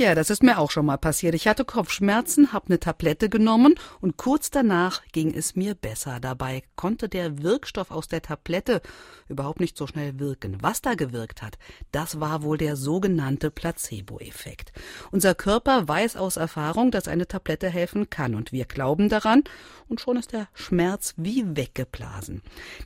Tja, das ist mir auch schon mal passiert. Ich hatte Kopfschmerzen, habe eine Tablette genommen und kurz danach ging es mir besser. Dabei konnte der Wirkstoff aus der Tablette überhaupt nicht so schnell wirken. Was da gewirkt hat, das war wohl der sogenannte Placebo-Effekt. Unser Körper weiß aus Erfahrung, dass eine Tablette helfen kann und wir glauben daran und schon ist der Schmerz wie weggeblasen.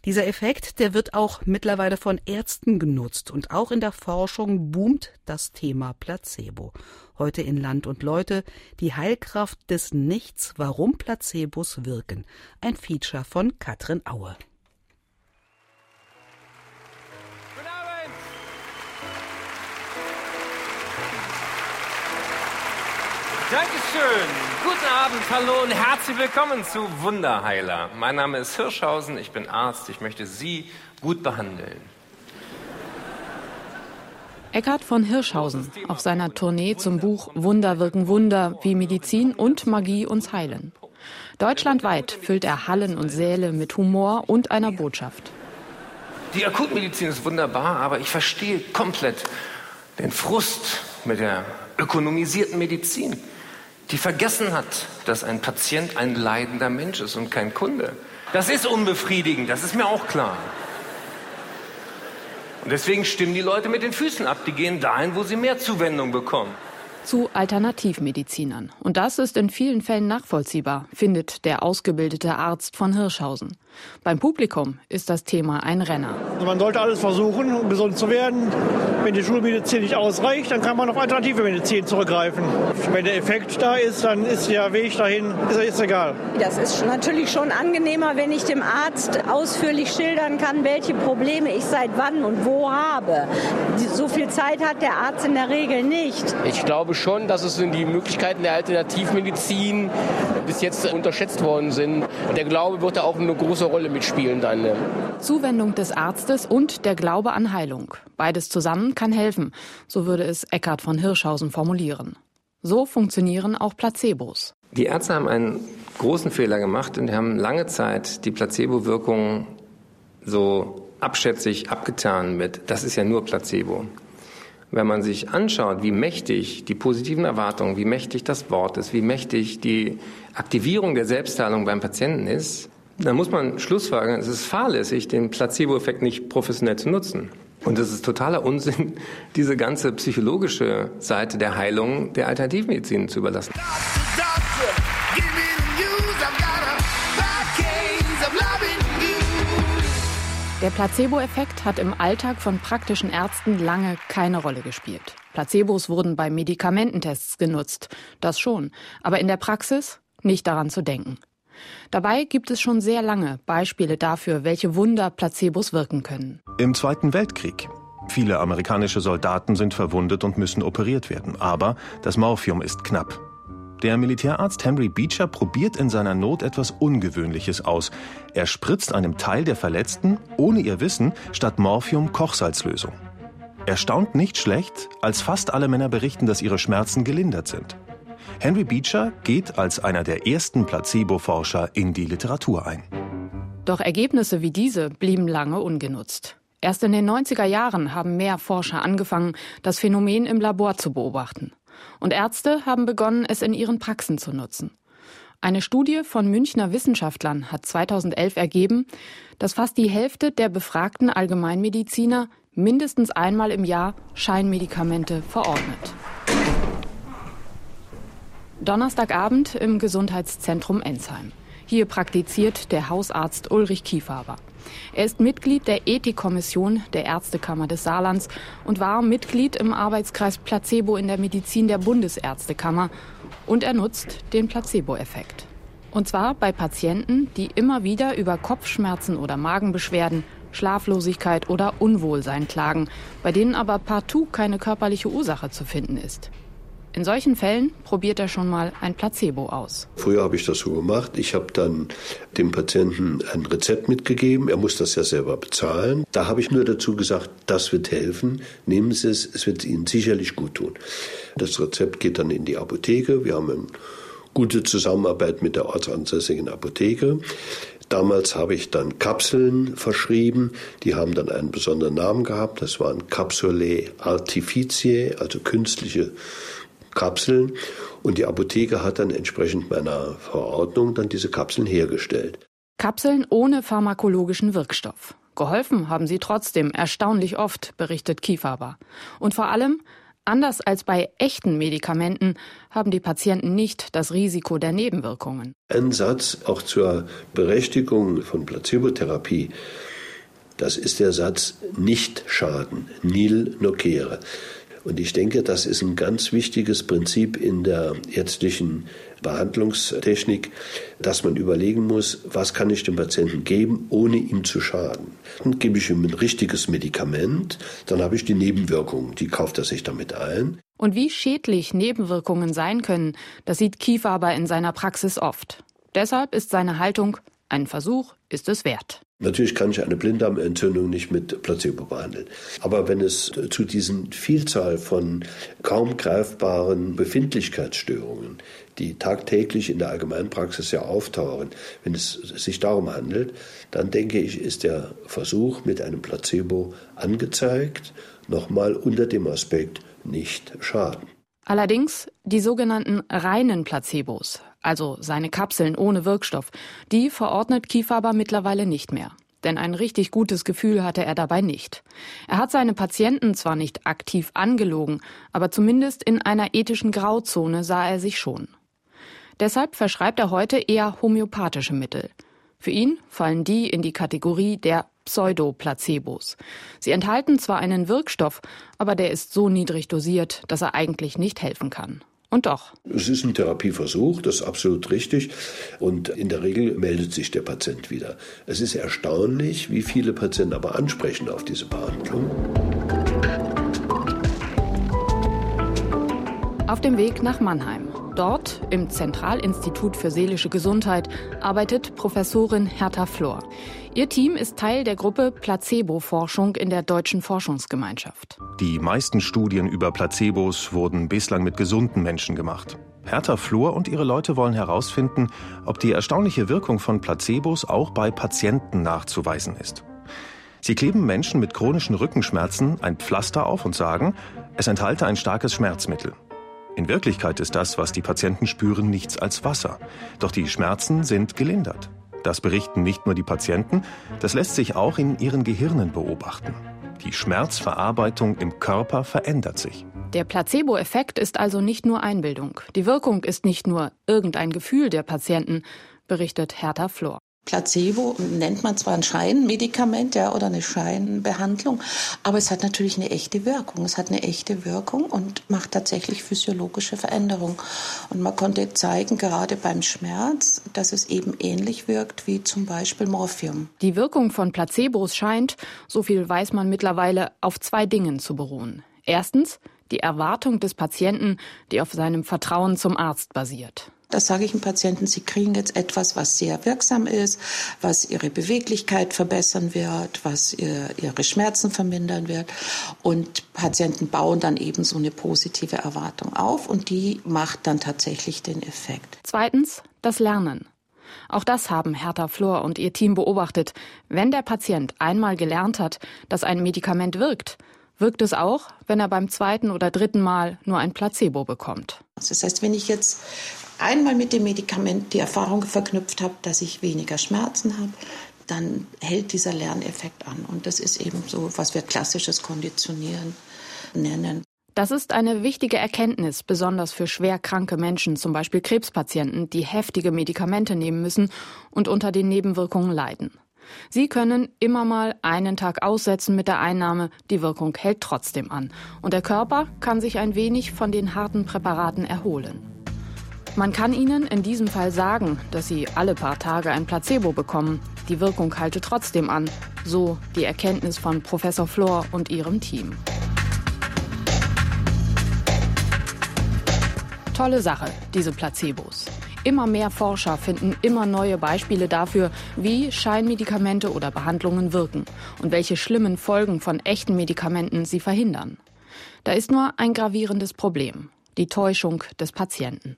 Dieser Effekt, der wird auch mittlerweile von Ärzten genutzt und auch in der Forschung boomt das Thema Placebo. Heute in Land und Leute die Heilkraft des Nichts, warum Placebos wirken. Ein Feature von Katrin Aue. Dankeschön. Guten Abend, hallo und herzlich willkommen zu Wunderheiler. Mein Name ist Hirschhausen, ich bin Arzt, ich möchte Sie gut behandeln. Eckhard von Hirschhausen auf seiner Tournee zum Buch Wunder wirken Wunder, wie Medizin und Magie uns heilen. Deutschlandweit füllt er Hallen und Säle mit Humor und einer Botschaft. Die Akutmedizin ist wunderbar, aber ich verstehe komplett den Frust mit der ökonomisierten Medizin, die vergessen hat, dass ein Patient ein leidender Mensch ist und kein Kunde. Das ist unbefriedigend, das ist mir auch klar. Und deswegen stimmen die Leute mit den Füßen ab. Die gehen dahin, wo sie mehr Zuwendung bekommen. Zu Alternativmedizinern. Und das ist in vielen Fällen nachvollziehbar, findet der ausgebildete Arzt von Hirschhausen. Beim Publikum ist das Thema ein Renner. Also man sollte alles versuchen, um gesund zu werden. Wenn die Schulmedizin nicht ausreicht, dann kann man auf alternative Medizin zurückgreifen. Wenn der Effekt da ist, dann ist der Weg dahin, ist, ist egal. Das ist natürlich schon angenehmer, wenn ich dem Arzt ausführlich schildern kann, welche Probleme ich seit wann und wo habe. So viel Zeit hat der Arzt in der Regel nicht. Ich glaube schon, dass es die Möglichkeiten der Alternativmedizin bis jetzt unterschätzt worden sind. Der Glaube wird da auch eine große Rolle mitspielen dann. Zuwendung des Arztes und der Glaube an Heilung. Beides zusammen kann helfen, so würde es Eckhard von Hirschhausen formulieren. So funktionieren auch Placebos. Die Ärzte haben einen großen Fehler gemacht und haben lange Zeit die Placebo-Wirkung so abschätzig abgetan mit, das ist ja nur Placebo. Wenn man sich anschaut, wie mächtig die positiven Erwartungen, wie mächtig das Wort ist, wie mächtig die Aktivierung der Selbstheilung beim Patienten ist, dann muss man schlussfolgern, es ist fahrlässig, den Placebo-Effekt nicht professionell zu nutzen. Und es ist totaler Unsinn, diese ganze psychologische Seite der Heilung der Alternativmedizin zu überlassen. Der Placebo-Effekt hat im Alltag von praktischen Ärzten lange keine Rolle gespielt. Placebos wurden bei Medikamententests genutzt, das schon, aber in der Praxis nicht daran zu denken. Dabei gibt es schon sehr lange Beispiele dafür, welche Wunder Placebos wirken können. Im Zweiten Weltkrieg. Viele amerikanische Soldaten sind verwundet und müssen operiert werden, aber das Morphium ist knapp. Der Militärarzt Henry Beecher probiert in seiner Not etwas Ungewöhnliches aus. Er spritzt einem Teil der Verletzten, ohne ihr Wissen, statt Morphium Kochsalzlösung. Er staunt nicht schlecht, als fast alle Männer berichten, dass ihre Schmerzen gelindert sind. Henry Beecher geht als einer der ersten Placebo-Forscher in die Literatur ein. Doch Ergebnisse wie diese blieben lange ungenutzt. Erst in den 90er Jahren haben mehr Forscher angefangen, das Phänomen im Labor zu beobachten. Und Ärzte haben begonnen, es in ihren Praxen zu nutzen. Eine Studie von Münchner Wissenschaftlern hat 2011 ergeben, dass fast die Hälfte der befragten Allgemeinmediziner mindestens einmal im Jahr Scheinmedikamente verordnet. Donnerstagabend im Gesundheitszentrum Ensheim. Hier praktiziert der Hausarzt Ulrich Kiefaber. Er ist Mitglied der Ethikkommission der Ärztekammer des Saarlands und war Mitglied im Arbeitskreis Placebo in der Medizin der Bundesärztekammer. Und er nutzt den Placebo-Effekt. Und zwar bei Patienten, die immer wieder über Kopfschmerzen oder Magenbeschwerden, Schlaflosigkeit oder Unwohlsein klagen, bei denen aber partout keine körperliche Ursache zu finden ist. In solchen Fällen probiert er schon mal ein Placebo aus. Früher habe ich das so gemacht. Ich habe dann dem Patienten ein Rezept mitgegeben. Er muss das ja selber bezahlen. Da habe ich nur dazu gesagt, das wird helfen. Nehmen Sie es, es wird Ihnen sicherlich gut tun. Das Rezept geht dann in die Apotheke. Wir haben eine gute Zusammenarbeit mit der ortsansässigen Apotheke. Damals habe ich dann Kapseln verschrieben, die haben dann einen besonderen Namen gehabt. Das waren Capsulae artificiae, also künstliche Kapseln. Und die Apotheke hat dann entsprechend meiner Verordnung dann diese Kapseln hergestellt. Kapseln ohne pharmakologischen Wirkstoff. Geholfen haben sie trotzdem erstaunlich oft, berichtet Kiefaber. Und vor allem, anders als bei echten Medikamenten, haben die Patienten nicht das Risiko der Nebenwirkungen. Ein Satz auch zur Berechtigung von Placebotherapie. Das ist der Satz nicht schaden, nil nocere. Und ich denke, das ist ein ganz wichtiges Prinzip in der ärztlichen Behandlungstechnik, dass man überlegen muss, was kann ich dem Patienten geben, ohne ihm zu schaden. Dann gebe ich ihm ein richtiges Medikament, dann habe ich die Nebenwirkungen, die kauft er sich damit ein. Und wie schädlich Nebenwirkungen sein können, das sieht Kiefaber in seiner Praxis oft. Deshalb ist seine Haltung, ein Versuch ist es wert. Natürlich kann ich eine Blinddarmentzündung nicht mit Placebo behandeln. Aber wenn es zu diesen Vielzahl von kaum greifbaren Befindlichkeitsstörungen, die tagtäglich in der Allgemeinpraxis ja auftauchen, wenn es sich darum handelt, dann denke ich, ist der Versuch mit einem Placebo angezeigt, nochmal unter dem Aspekt nicht schaden. Allerdings die sogenannten reinen Placebos, also seine Kapseln ohne Wirkstoff, die verordnet Kiefaber mittlerweile nicht mehr. Denn ein richtig gutes Gefühl hatte er dabei nicht. Er hat seine Patienten zwar nicht aktiv angelogen, aber zumindest in einer ethischen Grauzone sah er sich schon. Deshalb verschreibt er heute eher homöopathische Mittel. Für ihn fallen die in die Kategorie der Pseudoplacebos. Sie enthalten zwar einen Wirkstoff, aber der ist so niedrig dosiert, dass er eigentlich nicht helfen kann. Und doch. Es ist ein Therapieversuch, das ist absolut richtig. Und in der Regel meldet sich der Patient wieder. Es ist erstaunlich, wie viele Patienten aber ansprechen auf diese Behandlung. Auf dem Weg nach Mannheim. Dort, im Zentralinstitut für seelische Gesundheit, arbeitet Professorin Hertha Flor. Ihr Team ist Teil der Gruppe Placebo-Forschung in der Deutschen Forschungsgemeinschaft. Die meisten Studien über Placebos wurden bislang mit gesunden Menschen gemacht. Hertha Flor und ihre Leute wollen herausfinden, ob die erstaunliche Wirkung von Placebos auch bei Patienten nachzuweisen ist. Sie kleben Menschen mit chronischen Rückenschmerzen ein Pflaster auf und sagen, es enthalte ein starkes Schmerzmittel. In Wirklichkeit ist das, was die Patienten spüren, nichts als Wasser. Doch die Schmerzen sind gelindert. Das berichten nicht nur die Patienten, das lässt sich auch in ihren Gehirnen beobachten. Die Schmerzverarbeitung im Körper verändert sich. Der Placebo-Effekt ist also nicht nur Einbildung. Die Wirkung ist nicht nur irgendein Gefühl der Patienten, berichtet Hertha Flor. Placebo nennt man zwar ein Scheinmedikament ja, oder eine Scheinbehandlung, aber es hat natürlich eine echte Wirkung. Es hat eine echte Wirkung und macht tatsächlich physiologische Veränderungen. Und man konnte zeigen, gerade beim Schmerz, dass es eben ähnlich wirkt wie zum Beispiel Morphium. Die Wirkung von Placebos scheint, so viel weiß man mittlerweile, auf zwei Dingen zu beruhen. Erstens die Erwartung des Patienten, die auf seinem Vertrauen zum Arzt basiert. Das sage ich dem Patienten, Sie kriegen jetzt etwas, was sehr wirksam ist, was Ihre Beweglichkeit verbessern wird, was ihr, Ihre Schmerzen vermindern wird. Und Patienten bauen dann eben so eine positive Erwartung auf und die macht dann tatsächlich den Effekt. Zweitens das Lernen. Auch das haben Hertha Flor und ihr Team beobachtet. Wenn der Patient einmal gelernt hat, dass ein Medikament wirkt, wirkt es auch, wenn er beim zweiten oder dritten Mal nur ein Placebo bekommt. Das heißt, wenn ich jetzt einmal mit dem Medikament die Erfahrung verknüpft habe, dass ich weniger Schmerzen habe, dann hält dieser Lerneffekt an. Und das ist eben so, was wir klassisches Konditionieren nennen. Das ist eine wichtige Erkenntnis, besonders für schwer kranke Menschen, zum Beispiel Krebspatienten, die heftige Medikamente nehmen müssen und unter den Nebenwirkungen leiden. Sie können immer mal einen Tag aussetzen mit der Einnahme, die Wirkung hält trotzdem an und der Körper kann sich ein wenig von den harten Präparaten erholen. Man kann ihnen in diesem Fall sagen, dass sie alle paar Tage ein Placebo bekommen. Die Wirkung halte trotzdem an. So die Erkenntnis von Professor Flor und ihrem Team. Tolle Sache, diese Placebos. Immer mehr Forscher finden immer neue Beispiele dafür, wie Scheinmedikamente oder Behandlungen wirken und welche schlimmen Folgen von echten Medikamenten sie verhindern. Da ist nur ein gravierendes Problem, die Täuschung des Patienten.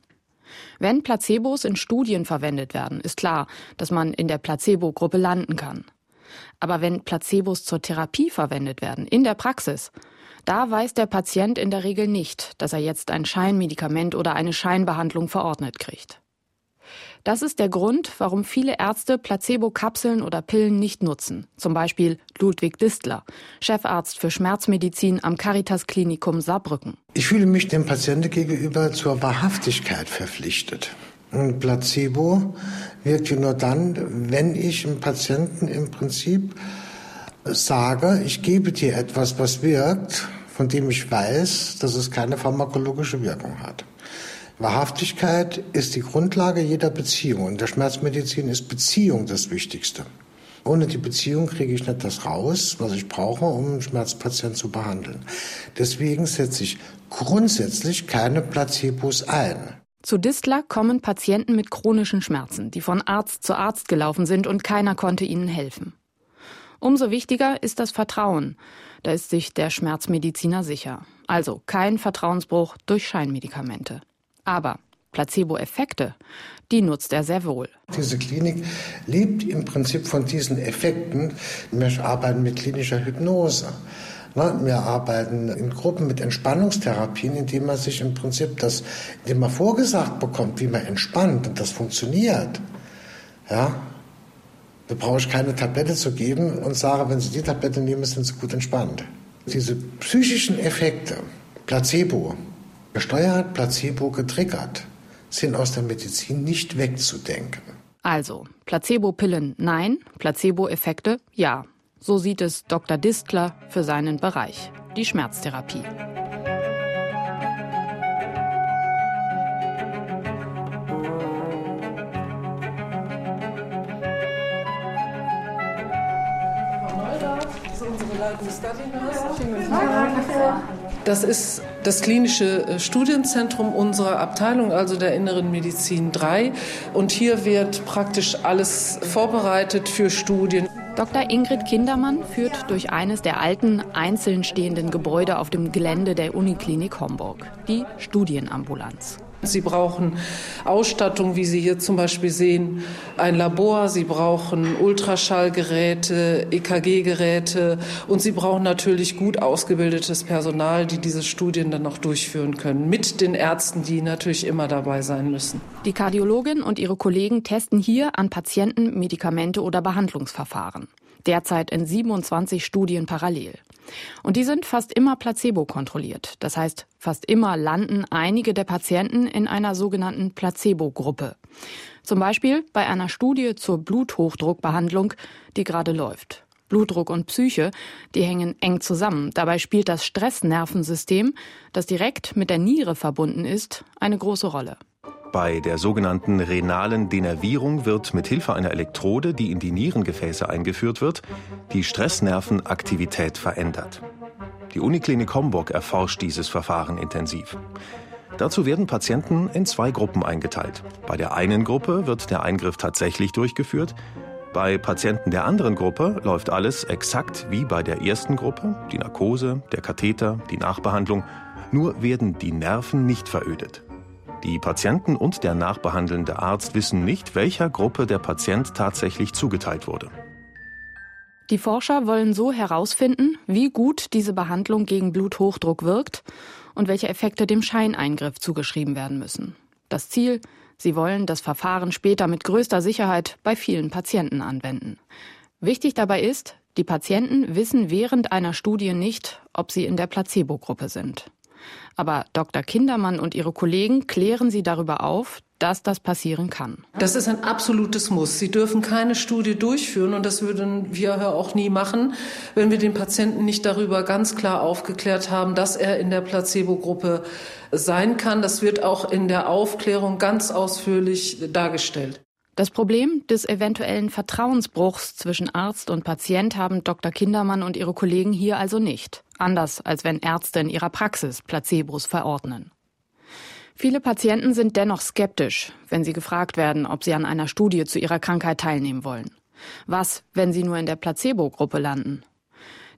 Wenn Placebos in Studien verwendet werden, ist klar, dass man in der Placebo-Gruppe landen kann. Aber wenn Placebos zur Therapie verwendet werden, in der Praxis, da weiß der Patient in der Regel nicht, dass er jetzt ein Scheinmedikament oder eine Scheinbehandlung verordnet kriegt. Das ist der Grund, warum viele Ärzte Placebo-Kapseln oder Pillen nicht nutzen. Zum Beispiel Ludwig Distler, Chefarzt für Schmerzmedizin am Caritas Klinikum Saarbrücken. Ich fühle mich dem Patienten gegenüber zur Wahrhaftigkeit verpflichtet. Ein Placebo wirkt nur dann, wenn ich dem Patienten im Prinzip sage, ich gebe dir etwas, was wirkt, von dem ich weiß, dass es keine pharmakologische Wirkung hat. Wahrhaftigkeit ist die Grundlage jeder Beziehung. In der Schmerzmedizin ist Beziehung das Wichtigste. Ohne die Beziehung kriege ich nicht das raus, was ich brauche, um einen Schmerzpatient zu behandeln. Deswegen setze ich grundsätzlich keine Placebos ein. Zu Distler kommen Patienten mit chronischen Schmerzen, die von Arzt zu Arzt gelaufen sind und keiner konnte ihnen helfen. Umso wichtiger ist das Vertrauen. Da ist sich der Schmerzmediziner sicher. Also kein Vertrauensbruch durch Scheinmedikamente. Aber Placebo-Effekte, die nutzt er sehr wohl. Diese Klinik lebt im Prinzip von diesen Effekten. Wir arbeiten mit klinischer Hypnose. Wir arbeiten in Gruppen mit Entspannungstherapien, indem man sich im Prinzip das, indem man vorgesagt bekommt, wie man entspannt und das funktioniert. Ja, da brauche ich keine Tablette zu geben und sage, wenn Sie die Tablette nehmen, sind Sie gut entspannt. Diese psychischen Effekte, Placebo, gesteuert, Placebo getriggert, sind aus der Medizin nicht wegzudenken. Also, Placebo-Pillen nein, Placebo-Effekte ja. So sieht es Dr. Distler für seinen Bereich, die Schmerztherapie. Das ist das klinische äh, Studienzentrum unserer Abteilung, also der Inneren Medizin 3. Und hier wird praktisch alles vorbereitet für Studien. Dr. Ingrid Kindermann führt durch eines der alten, einzeln stehenden Gebäude auf dem Gelände der Uniklinik Homburg, die Studienambulanz. Sie brauchen Ausstattung, wie Sie hier zum Beispiel sehen, ein Labor, Sie brauchen Ultraschallgeräte, EKG-Geräte und Sie brauchen natürlich gut ausgebildetes Personal, die diese Studien dann auch durchführen können, mit den Ärzten, die natürlich immer dabei sein müssen. Die Kardiologin und ihre Kollegen testen hier an Patienten Medikamente oder Behandlungsverfahren. Derzeit in 27 Studien parallel. Und die sind fast immer placebo kontrolliert. Das heißt, fast immer landen einige der Patienten in einer sogenannten Placebo-Gruppe. Zum Beispiel bei einer Studie zur Bluthochdruckbehandlung, die gerade läuft. Blutdruck und Psyche, die hängen eng zusammen. Dabei spielt das Stressnervensystem, das direkt mit der Niere verbunden ist, eine große Rolle. Bei der sogenannten renalen Denervierung wird mit Hilfe einer Elektrode, die in die Nierengefäße eingeführt wird, die Stressnervenaktivität verändert. Die Uniklinik Homburg erforscht dieses Verfahren intensiv. Dazu werden Patienten in zwei Gruppen eingeteilt. Bei der einen Gruppe wird der Eingriff tatsächlich durchgeführt. Bei Patienten der anderen Gruppe läuft alles exakt wie bei der ersten Gruppe, die Narkose, der Katheter, die Nachbehandlung, nur werden die Nerven nicht verödet. Die Patienten und der nachbehandelnde Arzt wissen nicht, welcher Gruppe der Patient tatsächlich zugeteilt wurde. Die Forscher wollen so herausfinden, wie gut diese Behandlung gegen Bluthochdruck wirkt und welche Effekte dem Scheineingriff zugeschrieben werden müssen. Das Ziel, sie wollen das Verfahren später mit größter Sicherheit bei vielen Patienten anwenden. Wichtig dabei ist, die Patienten wissen während einer Studie nicht, ob sie in der Placebo-Gruppe sind. Aber Dr. Kindermann und ihre Kollegen klären sie darüber auf, dass das passieren kann. Das ist ein absolutes Muss. Sie dürfen keine Studie durchführen und das würden wir auch nie machen, wenn wir den Patienten nicht darüber ganz klar aufgeklärt haben, dass er in der Placebo-Gruppe sein kann. Das wird auch in der Aufklärung ganz ausführlich dargestellt. Das Problem des eventuellen Vertrauensbruchs zwischen Arzt und Patient haben Dr. Kindermann und ihre Kollegen hier also nicht. Anders als wenn Ärzte in ihrer Praxis Placebos verordnen. Viele Patienten sind dennoch skeptisch, wenn sie gefragt werden, ob sie an einer Studie zu ihrer Krankheit teilnehmen wollen. Was, wenn sie nur in der Placebo-Gruppe landen?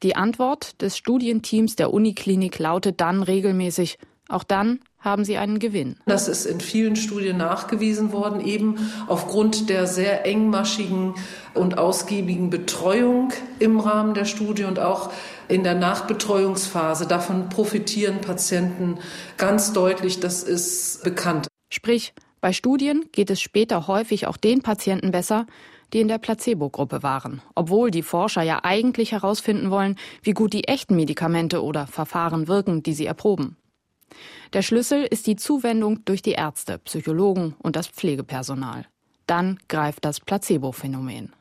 Die Antwort des Studienteams der Uniklinik lautet dann regelmäßig, Auch dann haben sie einen Gewinn. Das ist in vielen Studien nachgewiesen worden, eben aufgrund der sehr engmaschigen und ausgiebigen Betreuung im Rahmen der Studie und auch in der Nachbetreuungsphase. Davon profitieren Patienten ganz deutlich, das ist bekannt. Sprich, bei Studien geht es später häufig auch den Patienten besser, die in der Placebo-Gruppe waren, obwohl die Forscher ja eigentlich herausfinden wollen, wie gut die echten Medikamente oder Verfahren wirken, die sie erproben. Der Schlüssel ist die Zuwendung durch die Ärzte, Psychologen und das Pflegepersonal. Dann greift das Placebo-Phänomen.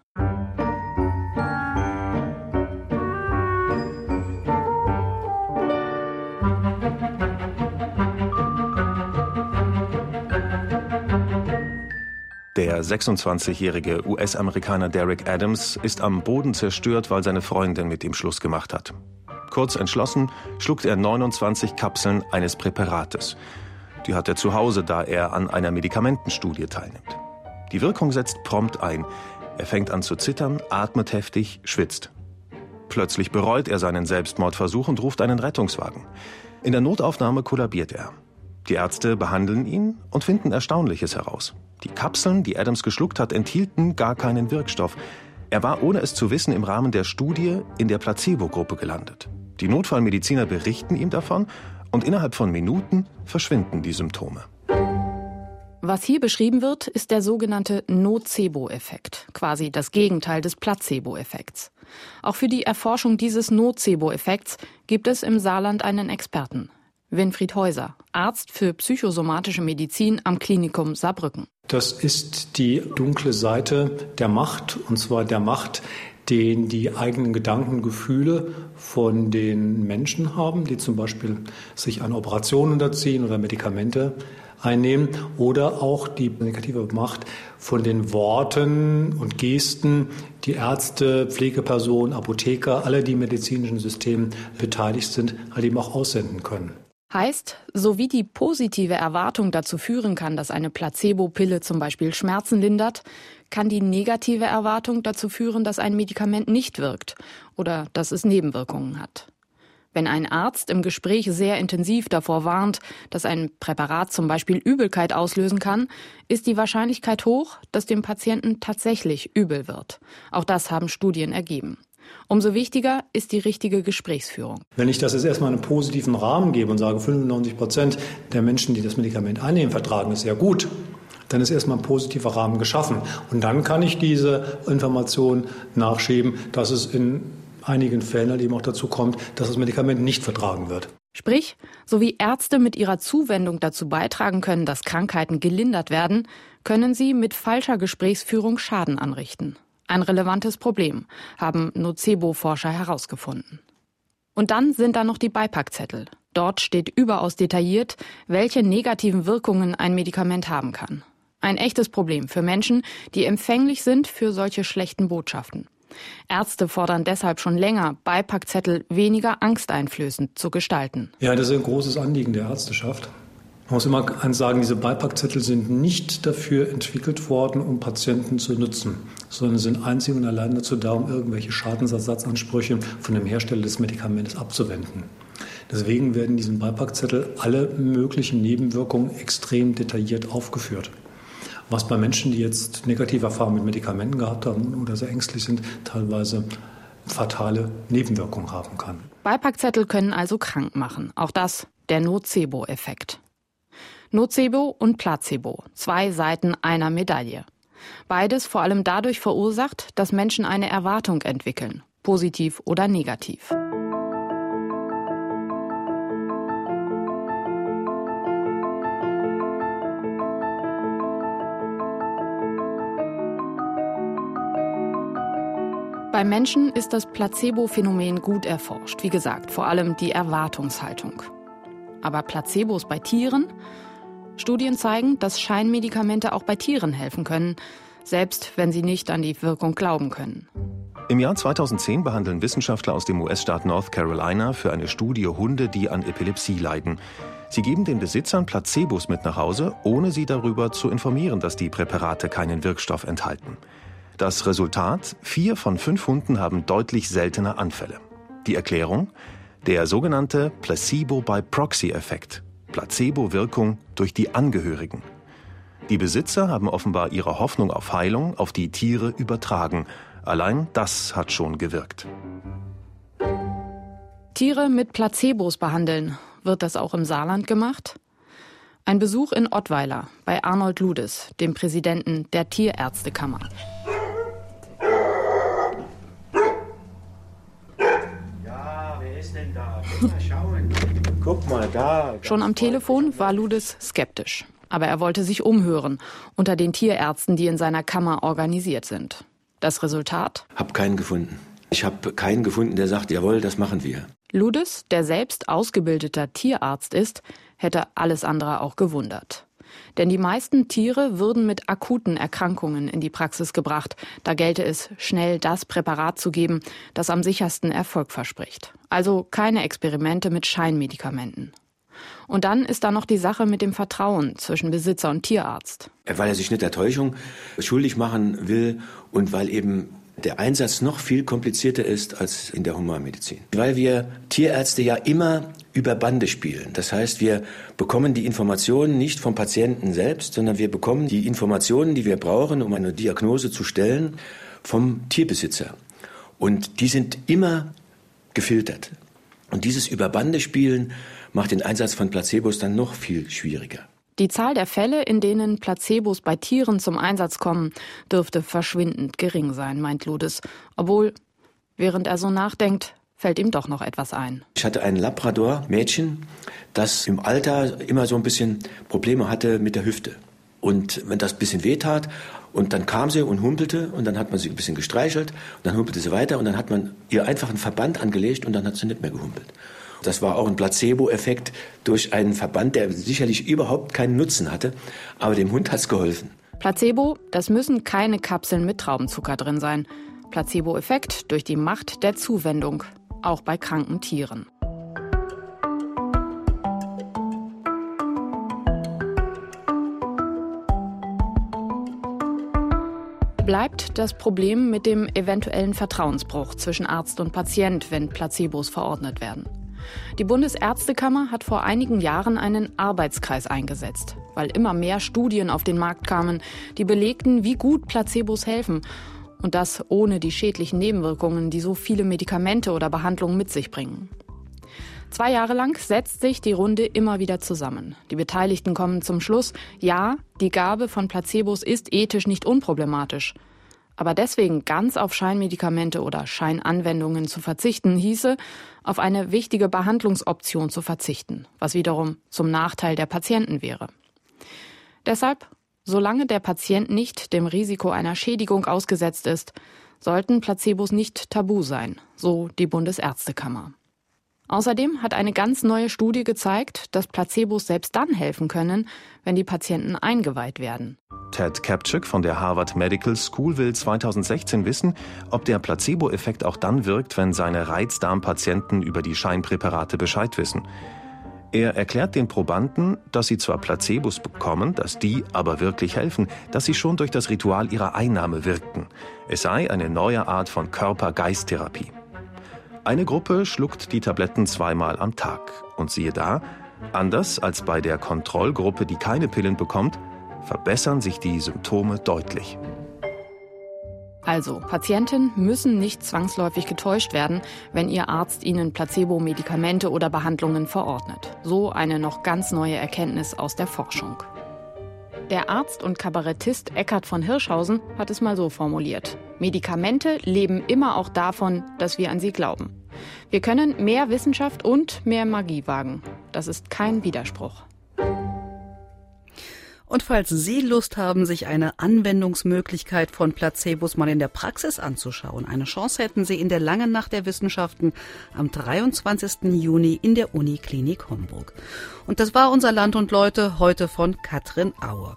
Der 26-jährige US-Amerikaner Derek Adams ist am Boden zerstört, weil seine Freundin mit ihm Schluss gemacht hat. Kurz entschlossen schluckt er 29 Kapseln eines Präparates. Die hat er zu Hause, da er an einer Medikamentenstudie teilnimmt. Die Wirkung setzt prompt ein. Er fängt an zu zittern, atmet heftig, schwitzt. Plötzlich bereut er seinen Selbstmordversuch und ruft einen Rettungswagen. In der Notaufnahme kollabiert er. Die Ärzte behandeln ihn und finden Erstaunliches heraus. Die Kapseln, die Adams geschluckt hat, enthielten gar keinen Wirkstoff. Er war ohne es zu wissen im Rahmen der Studie in der Placebo-Gruppe gelandet. Die Notfallmediziner berichten ihm davon und innerhalb von Minuten verschwinden die Symptome. Was hier beschrieben wird, ist der sogenannte Nocebo-Effekt, quasi das Gegenteil des Placebo-Effekts. Auch für die Erforschung dieses Nocebo-Effekts gibt es im Saarland einen Experten, Winfried Häuser, Arzt für psychosomatische Medizin am Klinikum Saarbrücken. Das ist die dunkle Seite der Macht, und zwar der Macht, den die eigenen Gedanken, Gefühle von den Menschen haben, die zum Beispiel sich an Operationen unterziehen oder Medikamente einnehmen, oder auch die negative Macht von den Worten und Gesten, die Ärzte, Pflegepersonen, Apotheker, alle, die im medizinischen System beteiligt sind, halt eben auch aussenden können. Heißt, so wie die positive Erwartung dazu führen kann, dass eine Placebo-Pille zum Beispiel Schmerzen lindert, kann die negative Erwartung dazu führen, dass ein Medikament nicht wirkt oder dass es Nebenwirkungen hat. Wenn ein Arzt im Gespräch sehr intensiv davor warnt, dass ein Präparat zum Beispiel Übelkeit auslösen kann, ist die Wahrscheinlichkeit hoch, dass dem Patienten tatsächlich übel wird. Auch das haben Studien ergeben. Umso wichtiger ist die richtige Gesprächsführung. Wenn ich das jetzt erstmal einen positiven Rahmen gebe und sage, 95 Prozent der Menschen, die das Medikament einnehmen, vertragen es sehr gut, dann ist erstmal ein positiver Rahmen geschaffen. Und dann kann ich diese Information nachschieben, dass es in einigen Fällen halt eben auch dazu kommt, dass das Medikament nicht vertragen wird. Sprich, so wie Ärzte mit ihrer Zuwendung dazu beitragen können, dass Krankheiten gelindert werden, können sie mit falscher Gesprächsführung Schaden anrichten. Ein relevantes Problem, haben Nocebo-Forscher herausgefunden. Und dann sind da noch die Beipackzettel. Dort steht überaus detailliert, welche negativen Wirkungen ein Medikament haben kann. Ein echtes Problem für Menschen, die empfänglich sind für solche schlechten Botschaften. Ärzte fordern deshalb schon länger, Beipackzettel weniger angsteinflößend zu gestalten. Ja, das ist ein großes Anliegen der Ärzteschaft. Man muss immer eins sagen, diese Beipackzettel sind nicht dafür entwickelt worden, um Patienten zu nutzen, sondern sind einzig und allein dazu da, um irgendwelche Schadensersatzansprüche von dem Hersteller des Medikamentes abzuwenden. Deswegen werden in diesem Beipackzettel alle möglichen Nebenwirkungen extrem detailliert aufgeführt. Was bei Menschen, die jetzt negative Erfahrungen mit Medikamenten gehabt haben oder sehr ängstlich sind, teilweise fatale Nebenwirkungen haben kann. Beipackzettel können also krank machen. Auch das der Nocebo-Effekt. Nocebo und Placebo, zwei Seiten einer Medaille. Beides vor allem dadurch verursacht, dass Menschen eine Erwartung entwickeln, positiv oder negativ. Bei Menschen ist das Placebo-Phänomen gut erforscht. Wie gesagt, vor allem die Erwartungshaltung. Aber Placebos bei Tieren? Studien zeigen, dass Scheinmedikamente auch bei Tieren helfen können, selbst wenn sie nicht an die Wirkung glauben können. Im Jahr 2010 behandeln Wissenschaftler aus dem US-Staat North Carolina für eine Studie Hunde, die an Epilepsie leiden. Sie geben den Besitzern Placebos mit nach Hause, ohne sie darüber zu informieren, dass die Präparate keinen Wirkstoff enthalten. Das Resultat? Vier von fünf Hunden haben deutlich seltener Anfälle. Die Erklärung? Der sogenannte Placebo-by-Proxy-Effekt. Placebo-Wirkung durch die Angehörigen. Die Besitzer haben offenbar ihre Hoffnung auf Heilung auf die Tiere übertragen. Allein das hat schon gewirkt. Tiere mit Placebos behandeln. Wird das auch im Saarland gemacht? Ein Besuch in Ottweiler bei Arnold Ludes, dem Präsidenten der Tierärztekammer. Ja, wer ist denn da? Mal schauen. Guck mal da. Schon am Telefon war Ludes skeptisch. Aber er wollte sich umhören unter den Tierärzten, die in seiner Kammer organisiert sind. Das Resultat? Hab keinen gefunden. Ich habe keinen gefunden, der sagt, jawohl, das machen wir. Ludes, der selbst ausgebildeter Tierarzt ist, hätte alles andere auch gewundert. Denn die meisten Tiere würden mit akuten Erkrankungen in die Praxis gebracht. Da gelte es, schnell das Präparat zu geben, das am sichersten Erfolg verspricht. Also keine Experimente mit Scheinmedikamenten. Und dann ist da noch die Sache mit dem Vertrauen zwischen Besitzer und Tierarzt. Weil er sich nicht der Täuschung schuldig machen will und weil eben der Einsatz noch viel komplizierter ist als in der Humanmedizin. Weil wir Tierärzte ja immer über Bande spielen. Das heißt, wir bekommen die Informationen nicht vom Patienten selbst, sondern wir bekommen die Informationen, die wir brauchen, um eine Diagnose zu stellen, vom Tierbesitzer. Und die sind immer gefiltert. Und dieses Überbandespielen macht den Einsatz von Placebos dann noch viel schwieriger. Die Zahl der Fälle, in denen Placebos bei Tieren zum Einsatz kommen, dürfte verschwindend gering sein, meint Ludes. Obwohl, während er so nachdenkt, fällt ihm doch noch etwas ein. Ich hatte ein Labrador-Mädchen, das im Alter immer so ein bisschen Probleme hatte mit der Hüfte. Und wenn das ein bisschen wehtat, und dann kam sie und humpelte, und dann hat man sie ein bisschen gestreichelt, und dann humpelte sie weiter, und dann hat man ihr einfach einen Verband angelegt, und dann hat sie nicht mehr gehumpelt. Das war auch ein Placebo-Effekt durch einen Verband, der sicherlich überhaupt keinen Nutzen hatte, aber dem Hund hat es geholfen. Placebo, das müssen keine Kapseln mit Traubenzucker drin sein. Placebo-Effekt durch die Macht der Zuwendung, auch bei kranken Tieren. Bleibt das Problem mit dem eventuellen Vertrauensbruch zwischen Arzt und Patient, wenn Placebos verordnet werden. Die Bundesärztekammer hat vor einigen Jahren einen Arbeitskreis eingesetzt, weil immer mehr Studien auf den Markt kamen, die belegten, wie gut Placebos helfen. Und das ohne die schädlichen Nebenwirkungen, die so viele Medikamente oder Behandlungen mit sich bringen. Zwei Jahre lang setzt sich die Runde immer wieder zusammen. Die Beteiligten kommen zum Schluss, ja, die Gabe von Placebos ist ethisch nicht unproblematisch. Aber deswegen ganz auf Scheinmedikamente oder Scheinanwendungen zu verzichten, hieße, auf eine wichtige Behandlungsoption zu verzichten, was wiederum zum Nachteil der Patienten wäre. Deshalb, solange der Patient nicht dem Risiko einer Schädigung ausgesetzt ist, sollten Placebos nicht tabu sein, so die Bundesärztekammer. Außerdem hat eine ganz neue Studie gezeigt, dass Placebos selbst dann helfen können, wenn die Patienten eingeweiht werden. Ted Kapczyk von der Harvard Medical School will 2016 wissen, ob der Placebo-Effekt auch dann wirkt, wenn seine Reizdarmpatienten über die Scheinpräparate Bescheid wissen. Er erklärt den Probanden, dass sie zwar Placebos bekommen, dass die aber wirklich helfen, dass sie schon durch das Ritual ihrer Einnahme wirkten. Es sei eine neue Art von Körper-Geist-Therapie. Eine Gruppe schluckt die Tabletten zweimal am Tag. Und siehe da, anders als bei der Kontrollgruppe, die keine Pillen bekommt, verbessern sich die Symptome deutlich. Also, Patienten müssen nicht zwangsläufig getäuscht werden, wenn ihr Arzt ihnen Placebo-Medikamente oder Behandlungen verordnet. So eine noch ganz neue Erkenntnis aus der Forschung. Der Arzt und Kabarettist Eckhard von Hirschhausen hat es mal so formuliert. Medikamente leben immer auch davon, dass wir an sie glauben. Wir können mehr Wissenschaft und mehr Magie wagen. Das ist kein Widerspruch. Und falls Sie Lust haben, sich eine Anwendungsmöglichkeit von Placebos mal in der Praxis anzuschauen, eine Chance hätten Sie in der langen Nacht der Wissenschaften am 23. Juni in der Uniklinik Homburg. Und das war unser Land und Leute heute von Katrin Aue.